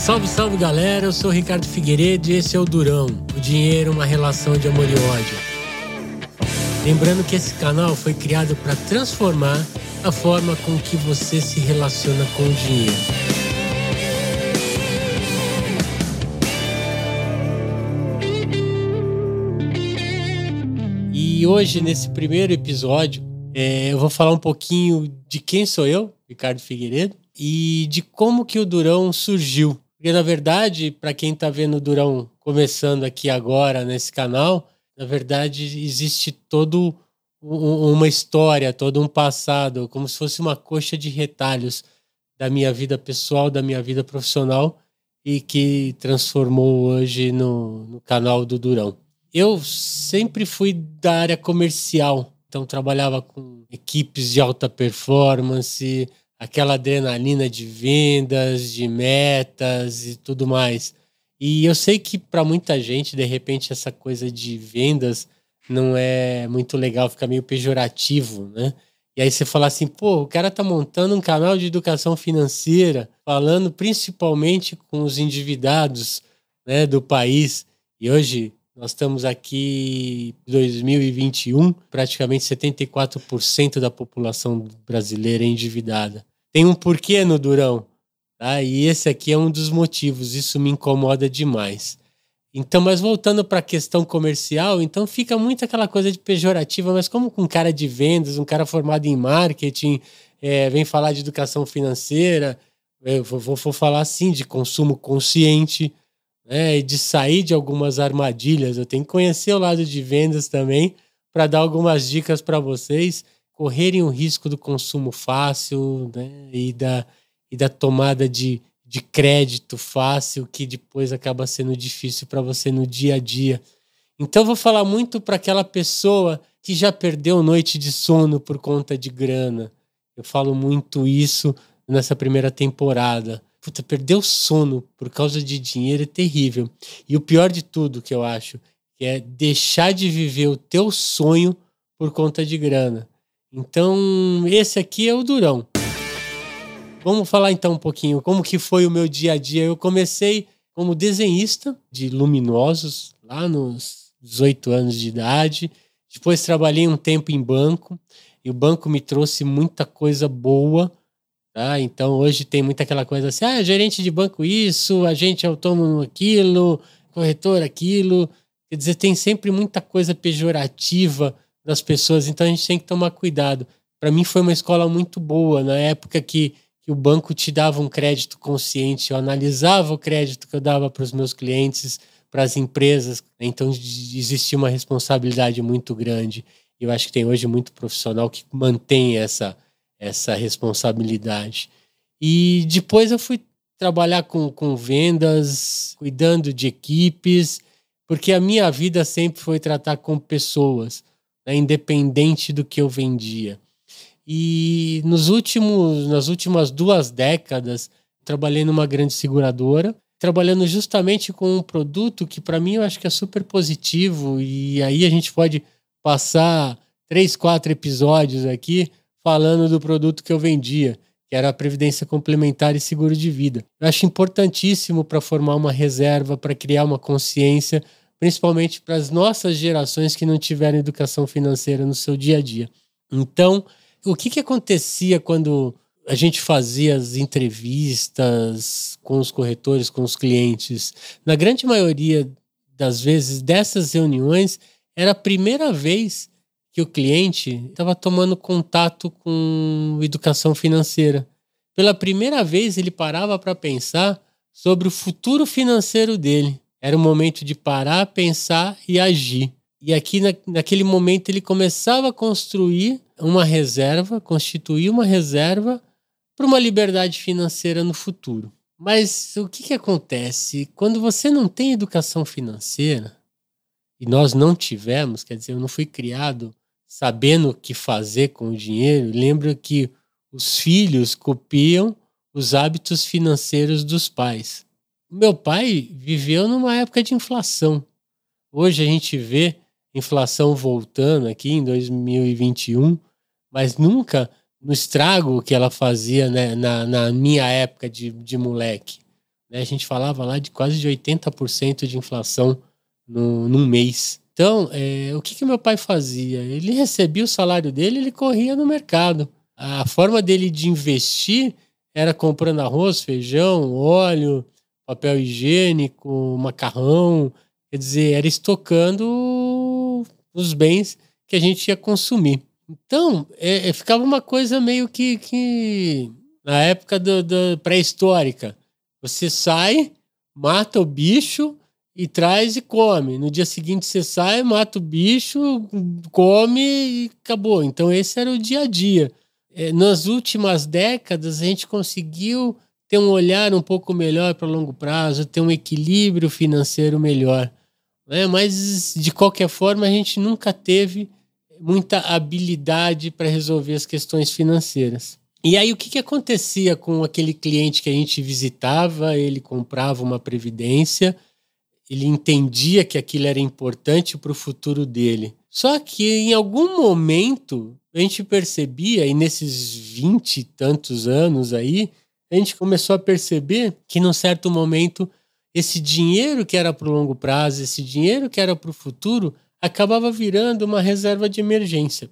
Salve, salve galera, eu sou Ricardo Figueiredo e esse é o Durão, o dinheiro, uma relação de amor e ódio. Lembrando que esse canal foi criado para transformar a forma com que você se relaciona com o dinheiro. E hoje, nesse primeiro episódio, é, eu vou falar um pouquinho de quem sou eu, Ricardo Figueiredo, e de como que o Durão surgiu. Porque, na verdade, para quem está vendo o Durão começando aqui agora nesse canal, na verdade, existe todo uma história, todo um passado, como se fosse uma coxa de retalhos da minha vida pessoal, da minha vida profissional e que transformou hoje no, no canal do Durão. Eu sempre fui da área comercial, então trabalhava com equipes de alta performance, aquela adrenalina de vendas, de metas e tudo mais. E eu sei que para muita gente, de repente, essa coisa de vendas não é muito legal, fica meio pejorativo, né? E aí você fala assim, pô, o cara tá montando um canal de educação financeira, falando principalmente com os endividados né, do país. E hoje nós estamos aqui em 2021, praticamente 74% da população brasileira é endividada. Tem um porquê no Durão, tá? E esse aqui é um dos motivos, isso me incomoda demais. Então, mas voltando para a questão comercial, então fica muito aquela coisa de pejorativa, mas como um cara de vendas, um cara formado em marketing, é, vem falar de educação financeira, eu vou, vou, vou falar assim de consumo consciente, né, e de sair de algumas armadilhas. Eu tenho que conhecer o lado de vendas também para dar algumas dicas para vocês correrem o risco do consumo fácil né, e, da, e da tomada de, de crédito fácil, que depois acaba sendo difícil para você no dia a dia. Então, vou falar muito para aquela pessoa que já perdeu noite de sono por conta de grana. Eu falo muito isso nessa primeira temporada. Puta, perder o sono por causa de dinheiro é terrível. E o pior de tudo que eu acho é deixar de viver o teu sonho por conta de grana. Então, esse aqui é o Durão. Vamos falar então um pouquinho como que foi o meu dia a dia. Eu comecei como desenhista de luminosos lá nos 18 anos de idade. Depois trabalhei um tempo em banco e o banco me trouxe muita coisa boa. Tá? Então hoje tem muita aquela coisa assim: ah, gerente de banco isso, agente autônomo aquilo, corretor aquilo. Quer dizer, tem sempre muita coisa pejorativa das pessoas, então a gente tem que tomar cuidado. Para mim foi uma escola muito boa, na época que, que o banco te dava um crédito consciente, eu analisava o crédito que eu dava para os meus clientes, para as empresas, então existia uma responsabilidade muito grande. Eu acho que tem hoje muito profissional que mantém essa, essa responsabilidade. E depois eu fui trabalhar com, com vendas, cuidando de equipes, porque a minha vida sempre foi tratar com pessoas né, independente do que eu vendia. E nos últimos, nas últimas duas décadas, trabalhei numa grande seguradora, trabalhando justamente com um produto que para mim eu acho que é super positivo e aí a gente pode passar três, quatro episódios aqui falando do produto que eu vendia, que era a previdência complementar e seguro de vida. Eu acho importantíssimo para formar uma reserva, para criar uma consciência principalmente para as nossas gerações que não tiveram educação financeira no seu dia a dia. Então, o que, que acontecia quando a gente fazia as entrevistas com os corretores, com os clientes? Na grande maioria das vezes dessas reuniões, era a primeira vez que o cliente estava tomando contato com educação financeira. Pela primeira vez, ele parava para pensar sobre o futuro financeiro dele. Era um momento de parar, pensar e agir. E aqui, na, naquele momento, ele começava a construir uma reserva, constituir uma reserva para uma liberdade financeira no futuro. Mas o que, que acontece? Quando você não tem educação financeira, e nós não tivemos, quer dizer, eu não fui criado sabendo o que fazer com o dinheiro, lembra que os filhos copiam os hábitos financeiros dos pais. Meu pai viveu numa época de inflação. Hoje a gente vê inflação voltando aqui em 2021, mas nunca no estrago que ela fazia né, na, na minha época de, de moleque. Né? A gente falava lá de quase de 80% de inflação no, num mês. Então, é, o que, que meu pai fazia? Ele recebia o salário dele, ele corria no mercado. A forma dele de investir era comprando arroz, feijão, óleo, papel higiênico, macarrão. Quer dizer, era estocando os bens que a gente ia consumir. Então, é, é, ficava uma coisa meio que, que na época do, do pré-histórica. Você sai, mata o bicho e traz e come. No dia seguinte você sai, mata o bicho, come e acabou. Então, esse era o dia a dia. É, nas últimas décadas, a gente conseguiu ter um olhar um pouco melhor para longo prazo, ter um equilíbrio financeiro melhor. Né? Mas, de qualquer forma, a gente nunca teve muita habilidade para resolver as questões financeiras. E aí, o que, que acontecia com aquele cliente que a gente visitava? Ele comprava uma previdência, ele entendia que aquilo era importante para o futuro dele. Só que em algum momento a gente percebia, e nesses vinte e tantos anos aí, a gente começou a perceber que num certo momento esse dinheiro que era para o longo prazo, esse dinheiro que era para o futuro, acabava virando uma reserva de emergência.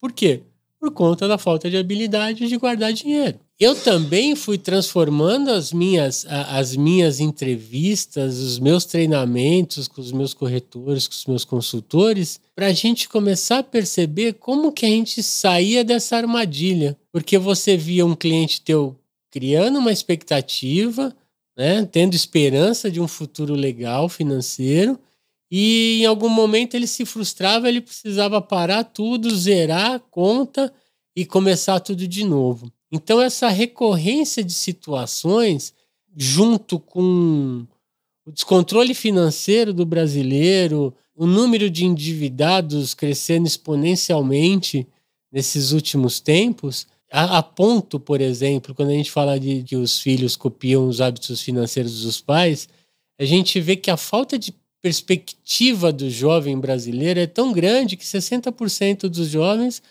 Por quê? Por conta da falta de habilidade de guardar dinheiro. Eu também fui transformando as minhas, as minhas entrevistas, os meus treinamentos com os meus corretores, com os meus consultores, para a gente começar a perceber como que a gente saía dessa armadilha. Porque você via um cliente teu criando uma expectativa, né, tendo esperança de um futuro legal financeiro, e em algum momento ele se frustrava, ele precisava parar tudo, zerar a conta e começar tudo de novo. Então, essa recorrência de situações, junto com o descontrole financeiro do brasileiro, o número de endividados crescendo exponencialmente nesses últimos tempos, a, a, ponto, por exemplo, quando a gente fala de que os filhos copiam os hábitos financeiros dos pais, a gente vê que a falta de perspectiva do jovem brasileiro é tão grande que 60% dos jovens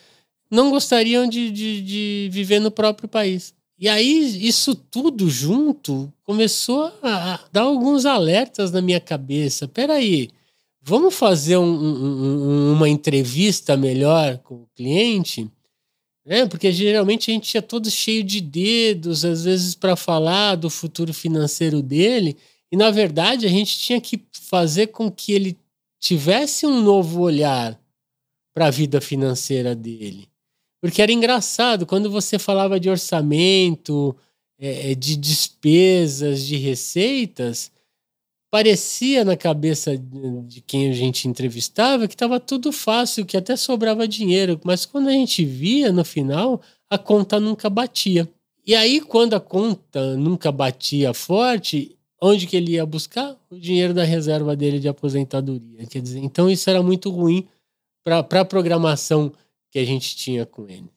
não gostariam de, de, de, viver no próprio país. E aí, isso tudo junto começou a dar alguns alertas na minha cabeça. Peraí, vamos fazer um, um, uma entrevista melhor com o cliente? É, porque geralmente a gente ia todo cheio de dedos, às vezes, para falar do futuro financeiro dele, e na verdade a gente tinha que fazer com que ele tivesse um novo olhar para a vida financeira dele. Porque era engraçado, quando você falava de orçamento, é, de despesas, de receitas, parecia na cabeça de quem a gente entrevistava que estava tudo fácil, que até sobrava dinheiro, mas quando a gente via no final, a conta nunca batia. E aí, quando a conta nunca batia forte, onde que ele ia buscar? O dinheiro da reserva dele de aposentadoria. Quer dizer, então isso era muito ruim para a programação que a gente tinha com ele.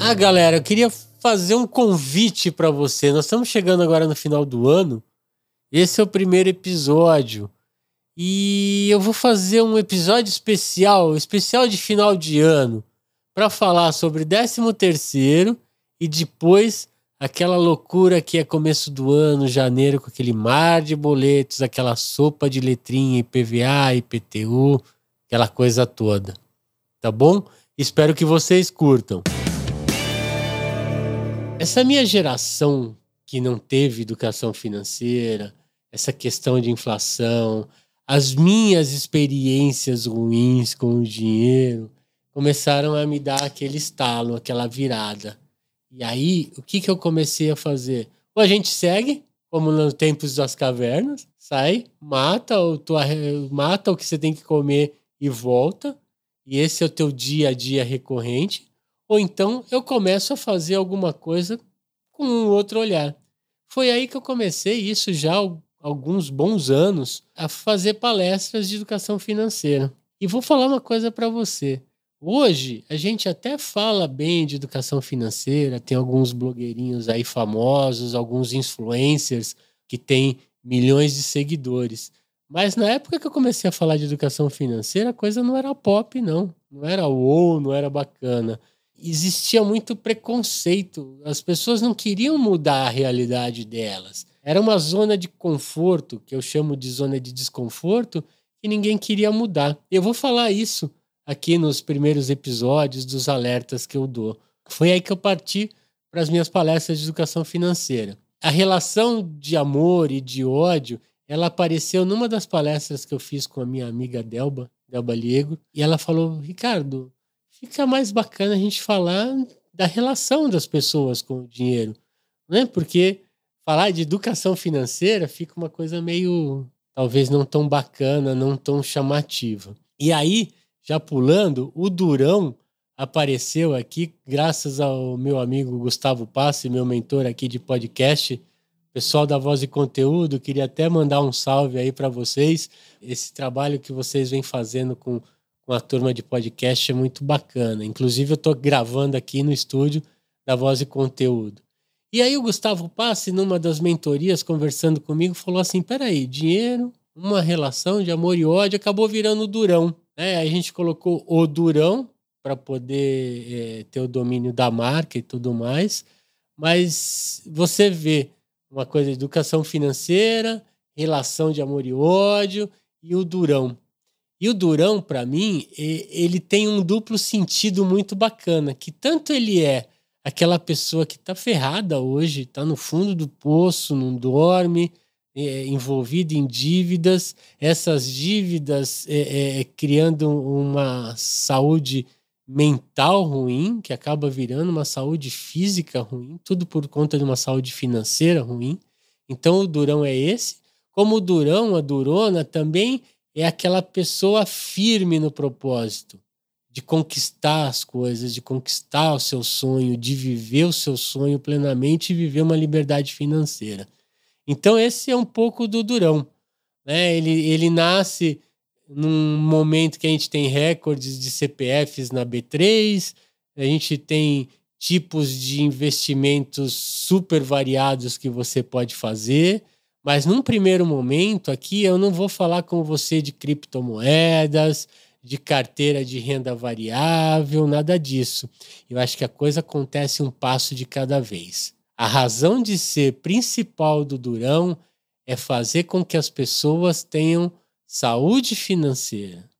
Ah, galera, eu queria fazer um convite para você. Nós estamos chegando agora no final do ano esse é o primeiro episódio. E eu vou fazer um episódio especial, especial de final de ano, para falar sobre 13 terceiro e depois aquela loucura que é começo do ano, janeiro, com aquele mar de boletos, aquela sopa de letrinha IPVA, IPTU, aquela coisa toda. Tá bom? Espero que vocês curtam. Essa minha geração que não teve educação financeira, essa questão de inflação, as minhas experiências ruins com o dinheiro começaram a me dar aquele estalo, aquela virada. E aí, o que, que eu comecei a fazer? Ou a gente segue, como nos tempos das cavernas, sai, mata o, tua, mata o que você tem que comer e volta, e esse é o teu dia a dia recorrente. Ou então eu começo a fazer alguma coisa com um outro olhar. Foi aí que eu comecei isso já alguns bons anos a fazer palestras de educação financeira. E vou falar uma coisa para você. Hoje a gente até fala bem de educação financeira, tem alguns blogueirinhos aí famosos, alguns influencers que têm milhões de seguidores. Mas na época que eu comecei a falar de educação financeira, a coisa não era pop, não. Não era ou, não era bacana. existia muito preconceito. As pessoas não queriam mudar a realidade delas. Era uma zona de conforto, que eu chamo de zona de desconforto, que ninguém queria mudar. Eu vou falar isso aqui nos primeiros episódios dos alertas que eu dou. Foi aí que eu parti para as minhas palestras de educação financeira. A relação de amor e de ódio, ela apareceu numa das palestras que eu fiz com a minha amiga Delba, Delba Liego, e ela falou: Ricardo, fica mais bacana a gente falar da relação das pessoas com o dinheiro, né? Porque falar de educação financeira fica uma coisa meio, talvez não tão bacana, não tão chamativa. E aí, já pulando, o Durão apareceu aqui, graças ao meu amigo Gustavo Passi, meu mentor aqui de podcast. Pessoal da Voz e Conteúdo, queria até mandar um salve aí para vocês. Esse trabalho que vocês vêm fazendo com, com a turma de podcast é muito bacana. Inclusive, eu estou gravando aqui no estúdio da Voz e Conteúdo. E aí, o Gustavo Passi, numa das mentorias, conversando comigo, falou assim: peraí, dinheiro, uma relação de amor e ódio, acabou virando durão. É, a gente colocou o durão para poder é, ter o domínio da marca e tudo mais. Mas você vê uma coisa de educação financeira, relação de amor e ódio e o durão. E o durão, para mim, ele tem um duplo sentido muito bacana, que tanto ele é aquela pessoa que está ferrada hoje, está no fundo do poço, não dorme, é, envolvida em dívidas, essas dívidas é, é, criando uma saúde mental ruim, que acaba virando uma saúde física ruim, tudo por conta de uma saúde financeira ruim. Então o durão é esse. Como o durão, a durona, também é aquela pessoa firme no propósito de conquistar as coisas, de conquistar o seu sonho, de viver o seu sonho plenamente e viver uma liberdade financeira. Então esse é um pouco do durão. Né? Ele, ele nasce num momento que a gente tem recordes de CPFs na B3, a gente tem tipos de investimentos super variados que você pode fazer, mas num primeiro momento aqui eu não vou falar com você de criptomoedas, de carteira de renda variável, nada disso. Eu acho que a coisa acontece um passo de cada vez. A razão de ser principal do Durão é fazer com que as pessoas tenham saúde financeira.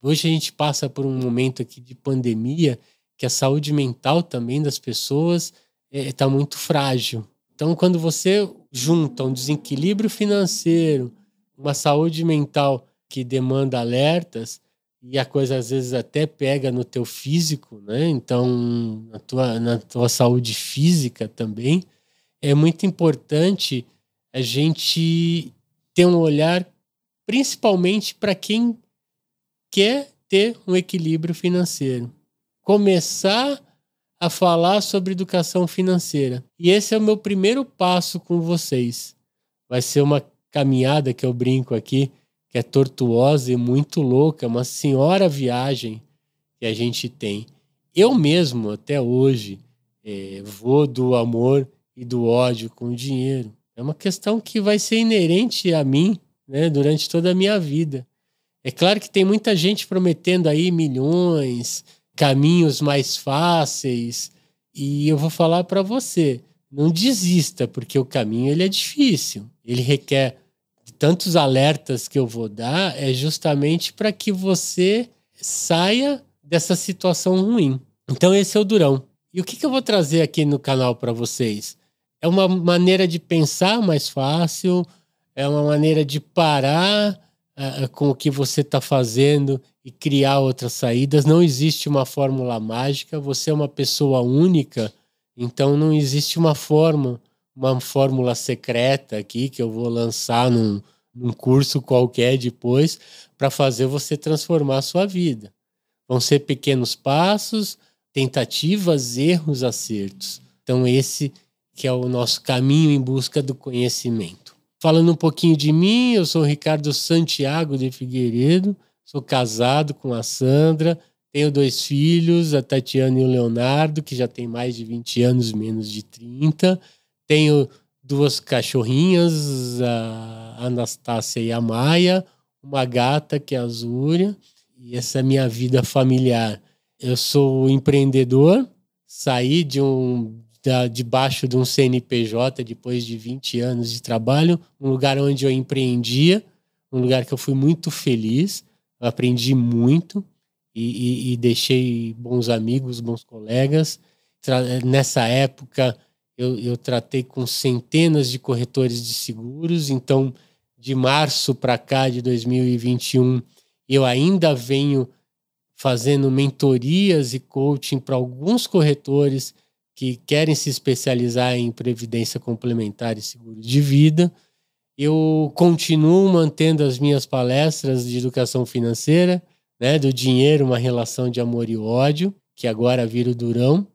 Hoje a gente passa por um momento aqui de pandemia que a saúde mental também das pessoas está é, muito frágil. Então, quando você junta um desequilíbrio financeiro, uma saúde mental que demanda alertas, e a coisa às vezes até pega no teu físico, né? Então, na tua, na tua saúde física também, é muito importante a gente ter um olhar principalmente para quem quer ter um equilíbrio financeiro. Começar a falar sobre educação financeira. E esse é o meu primeiro passo com vocês. Vai ser uma caminhada que eu brinco aqui, que é tortuosa e muito louca, uma senhora viagem que a gente tem. Eu mesmo, até hoje, é, vou do amor e do ódio com o dinheiro. É uma questão que vai ser inerente a mim né, durante toda a minha vida. É claro que tem muita gente prometendo aí milhões, caminhos mais fáceis, e eu vou falar para você, não desista, porque o caminho ele é difícil. Ele requer tantos alertas que eu vou dar é justamente para que você saia dessa situação ruim. Então esse é o durão. E o que, que eu vou trazer aqui no canal para vocês? É uma maneira de pensar mais fácil, é uma maneira de parar uh, com o que você está fazendo e criar outras saídas. Não existe uma fórmula mágica, você é uma pessoa única, então não existe uma forma, uma fórmula secreta aqui que eu vou lançar num, num curso qualquer depois para fazer você transformar a sua vida. Vão ser pequenos passos, tentativas, erros, acertos. Então esse que é o nosso caminho em busca do conhecimento. Falando um pouquinho de mim, eu sou Ricardo Santiago de Figueiredo, sou casado com a Sandra, tenho dois filhos, a Tatiana e o Leonardo, que já tem mais de 20 anos, menos de 30. Tenho duas cachorrinhas, a Anastácia e a Maia, uma gata que é a Zúria, e essa é a minha vida familiar. Eu sou empreendedor, saí de um debaixo de um CNPJ depois de 20 anos de trabalho, um lugar onde eu empreendia, um lugar que eu fui muito feliz, eu aprendi muito e, e, e deixei bons amigos, bons colegas. Nessa época, eu, eu tratei com centenas de corretores de seguros, então de março para cá de 2021, eu ainda venho fazendo mentorias e coaching para alguns corretores que querem se especializar em previdência complementar e seguro de vida. Eu continuo mantendo as minhas palestras de educação financeira, né, do dinheiro, uma relação de amor e ódio, que agora vira o Durão.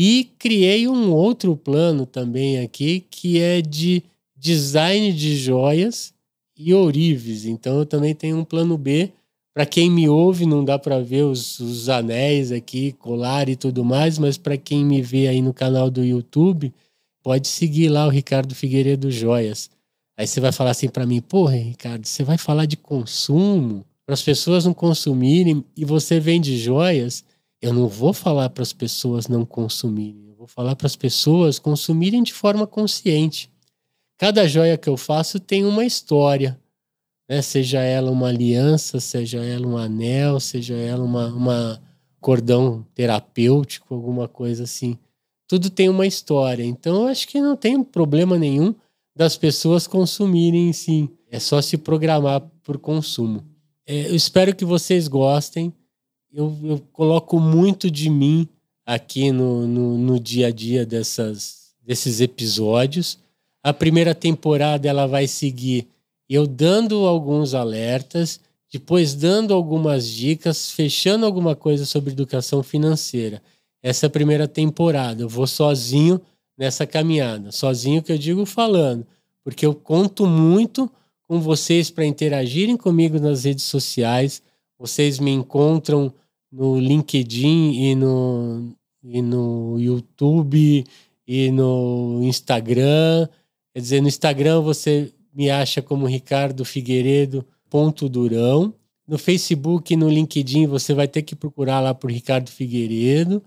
E criei um outro plano também aqui, que é de design de joias e ourives. Então eu também tenho um plano B para quem me ouve, não dá para ver os, os, anéis aqui, colar e tudo mais, mas para quem me vê aí no canal do YouTube, pode seguir lá o Ricardo Figueiredo Joias. Aí você vai falar assim para mim, porra, Ricardo, você vai falar de consumo para as pessoas não consumirem e você vende joias. Eu não vou falar para as pessoas não consumirem, eu vou falar para as pessoas consumirem de forma consciente. Cada joia que eu faço tem uma história né? seja ela uma aliança, seja ela um anel, seja ela uma, uma cordão terapêutico, alguma coisa assim. Tudo tem uma história. Então, eu acho que não tem problema nenhum das pessoas consumirem sim. É só se programar por consumo. É, eu espero que vocês gostem. Eu, eu coloco muito de mim aqui no, no, no, dia a dia dessas, desses episódios. A primeira temporada ela vai seguir eu dando alguns alertas, depois dando algumas dicas, fechando alguma coisa sobre educação financeira. Essa é primeira temporada. Eu vou sozinho nessa caminhada. Sozinho que eu digo falando, porque eu conto muito com vocês para interagirem comigo nas redes sociais. Vocês me encontram no LinkedIn e no, e no YouTube e no Instagram. Quer dizer, no Instagram você me acha como Ricardo Figueiredo ponto Durão. No Facebook e no LinkedIn você vai ter que procurar lá por Ricardo Figueiredo.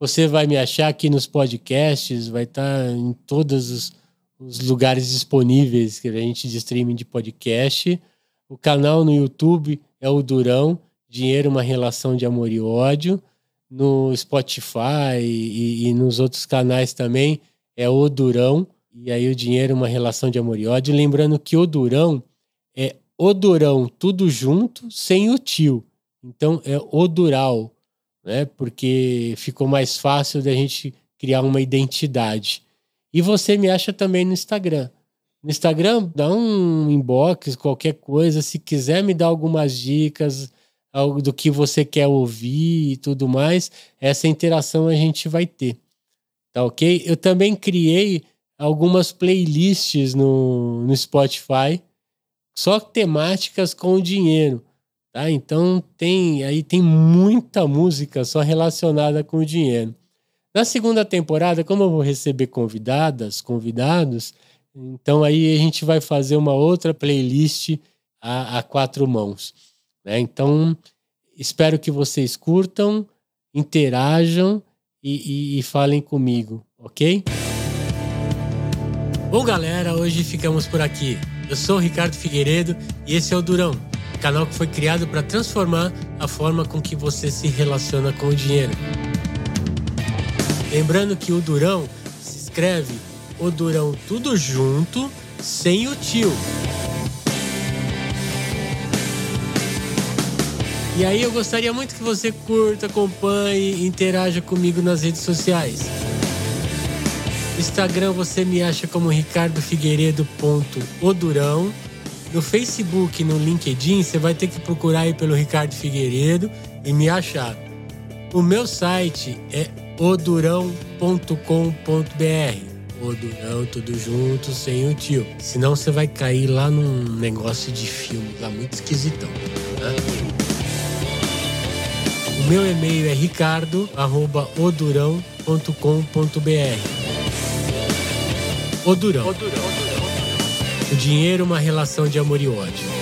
Você vai me achar aqui nos podcasts, vai estar em todos os, os lugares disponíveis que a gente de streaming de podcast. O canal no YouTube é o Durão, Dinheiro, uma relação de amor e ódio. No Spotify e, e nos outros canais também é o Durão. E aí o dinheiro uma relação de amor e ódio. Lembrando que o Durão é o Durão tudo junto, sem o tio. Então é o Dural, né? Porque ficou mais fácil da gente criar uma identidade. E você me acha também no Instagram. No Instagram, dá um inbox, qualquer coisa. Se quiser me dar algumas dicas, algo do que você quer ouvir e tudo mais, essa interação a gente vai ter. Tá ok? Eu também criei algumas playlists no, no Spotify, só temáticas com dinheiro. Tá? Então tem aí tem muita música só relacionada com o dinheiro. Na segunda temporada, como eu vou receber convidadas, convidados, então aí a gente vai fazer uma outra playlist a, a quatro mãos. Né? Então espero que vocês curtam, interajam e, e, e falem comigo, ok? Bom, galera, hoje ficamos por aqui. Eu sou o Ricardo Figueiredo e esse é o Durão, canal que foi criado para transformar a forma com que você se relaciona com o dinheiro. Lembrando que o Durão se escreve o Durão tudo junto, sem o tio. E aí eu gostaria muito que você curta, acompanhe interaja comigo nas redes sociais. Instagram você me acha como Ricardo Figueiredo.odurão. No Facebook no LinkedIn você vai ter que procurar aí pelo Ricardo Figueiredo e me achar. O meu site é odurão.com.br. Odurão, tudo junto, sem o tio. Senão você vai cair lá num negócio de filme lá muito esquisitão. Né? O meu e-mail é ricardo.odurão.com.br. O Durão. O Durão. O dinheiro, uma relação de amor e ódio.